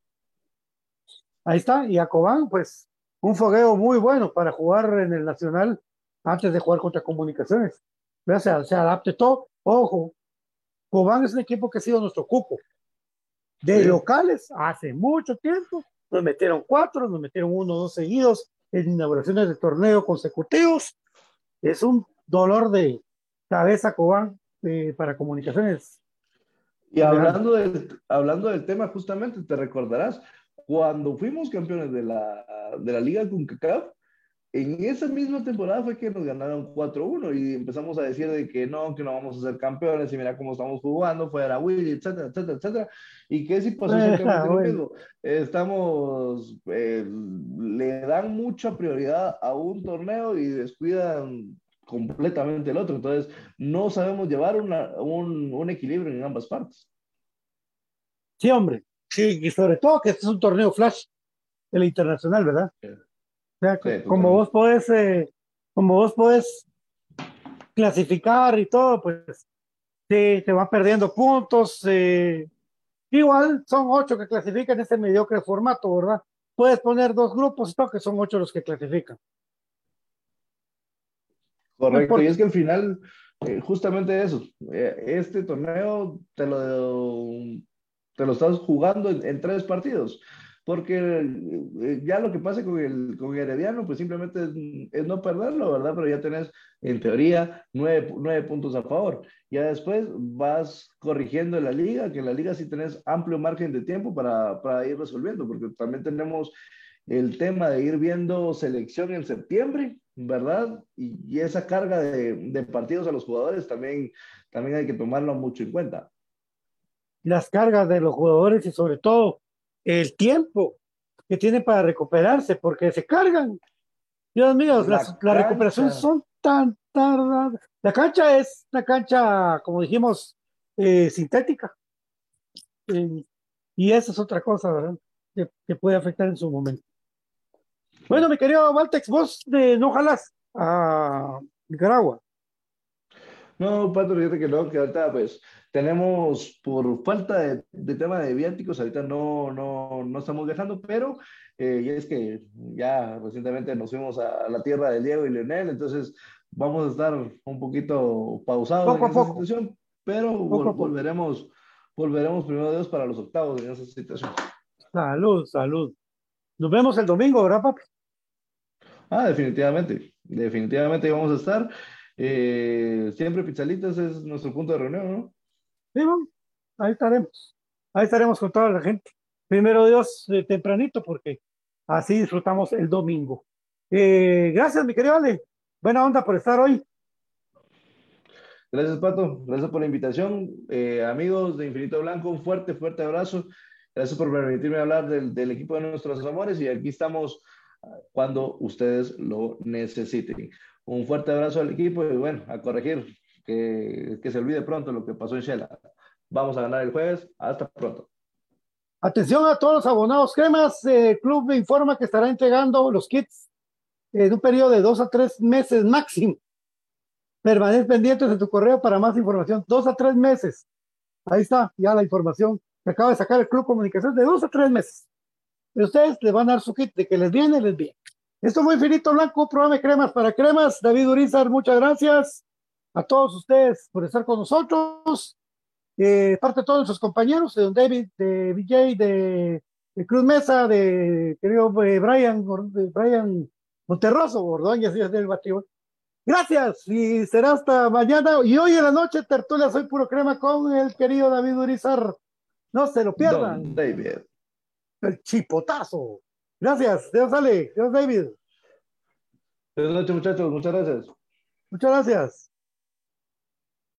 Ahí está, y a Cobán pues un fogueo muy bueno para jugar en el Nacional antes de jugar contra Comunicaciones. O sea, se adapte todo. Ojo, Cobán es un equipo que ha sido nuestro cupo. De locales, hace mucho tiempo, nos metieron cuatro, nos metieron uno, dos seguidos, en inauguraciones de torneo consecutivos. Es un dolor de cabeza, Cobán, eh, para comunicaciones. Y hablando del, hablando del tema, justamente te recordarás, cuando fuimos campeones de la, de la Liga CONCACAF, en esa misma temporada fue que nos ganaron 4-1 y empezamos a decir de que no, que no vamos a ser campeones y mira cómo estamos jugando, fuera Willy, etcétera, etcétera, etcétera. ¿Y qué si pasó bueno. Estamos, eh, le dan mucha prioridad a un torneo y descuidan completamente el otro. Entonces, no sabemos llevar una, un, un equilibrio en ambas partes. Sí, hombre. Sí, y sobre todo que este es un torneo flash, el internacional, ¿verdad? Como vos podés, eh, como vos podés clasificar y todo, pues sí, te van perdiendo puntos. Eh, igual son ocho que clasifican este mediocre formato, ¿verdad? Puedes poner dos grupos y que son ocho los que clasifican. Correcto, y es que al final, eh, justamente eso, este torneo te lo, te lo estás jugando en tres partidos porque eh, ya lo que pasa con el, con Herediano, pues simplemente es, no perderlo, ¿verdad? Pero ya tenés, en teoría, nueve, nueve, puntos a favor. Ya después vas corrigiendo la liga, que en la liga sí tenés amplio margen de tiempo para, para ir resolviendo, porque también tenemos el tema de ir viendo selección en septiembre, ¿verdad? Y, esa carga de, de, partidos a los jugadores también, también hay que tomarlo mucho en cuenta. Las cargas de los jugadores y sobre todo el tiempo que tienen para recuperarse, porque se cargan. Dios mío, las, recuperaciones son tan tardadas. La cancha es una cancha, como dijimos, eh, sintética. Eh, y esa es otra cosa, ¿verdad? Que, puede afectar en su momento. Bueno, mi querido Valtex, vos de no jalas a Nicaragua. No, Pato, fíjate que no, que ahorita pues tenemos por falta de, tema de viáticos, ahorita no, no, no estamos viajando, pero eh, y es que ya recientemente nos fuimos a, la tierra de Diego y Leonel, entonces vamos a estar un poquito pausados en esa situación, pero volveremos, volveremos primero Dios para los octavos en esa situación. Salud, salud. Nos vemos el domingo, ¿verdad, papi? Ah, definitivamente, definitivamente vamos a estar. Eh, siempre Pizzalitas es nuestro punto de reunión, ¿no? Sí, ahí estaremos. Ahí estaremos con toda la gente. Primero Dios, eh, tempranito, porque así disfrutamos el domingo. Eh, gracias, mi querido Ale. Buena onda por estar hoy. Gracias, Pato. Gracias por la invitación. amigos de Infinito Blanco, un fuerte, fuerte abrazo. Gracias por permitirme hablar del, del equipo de nuestros amores y aquí estamos cuando ustedes lo necesiten. Un fuerte abrazo al equipo y bueno, a corregir, que, se olvide pronto lo que pasó en Shela. Vamos a ganar el jueves. Hasta pronto. Atención a todos los abonados cremas. El club me informa que estará entregando los kits en un periodo de dos a tres meses máximo. Permanece pendientes de tu correo para más información. Dos a tres meses. Ahí está, ya la información que acaba de sacar el Club Comunicación de dos a tres meses ustedes les van a dar su kit de que les viene, les viene. Esto muy finito blanco, programa de cremas para cremas. David Urizar, muchas gracias a todos ustedes por estar con nosotros. Eh, parte de todos nuestros compañeros, de Don David, de BJ, de, Cruz Mesa, de querido eh, Brian, de Brian Monterroso, Bordoña, del batidor. Gracias y será hasta mañana. Y hoy en la noche, tertulia Soy Puro Crema con el querido David Urizar. No se lo pierdan. David el chipotazo. Gracias, Dios Ale, Dios David. Buenas noches, muchachos, muchas gracias. Muchas gracias.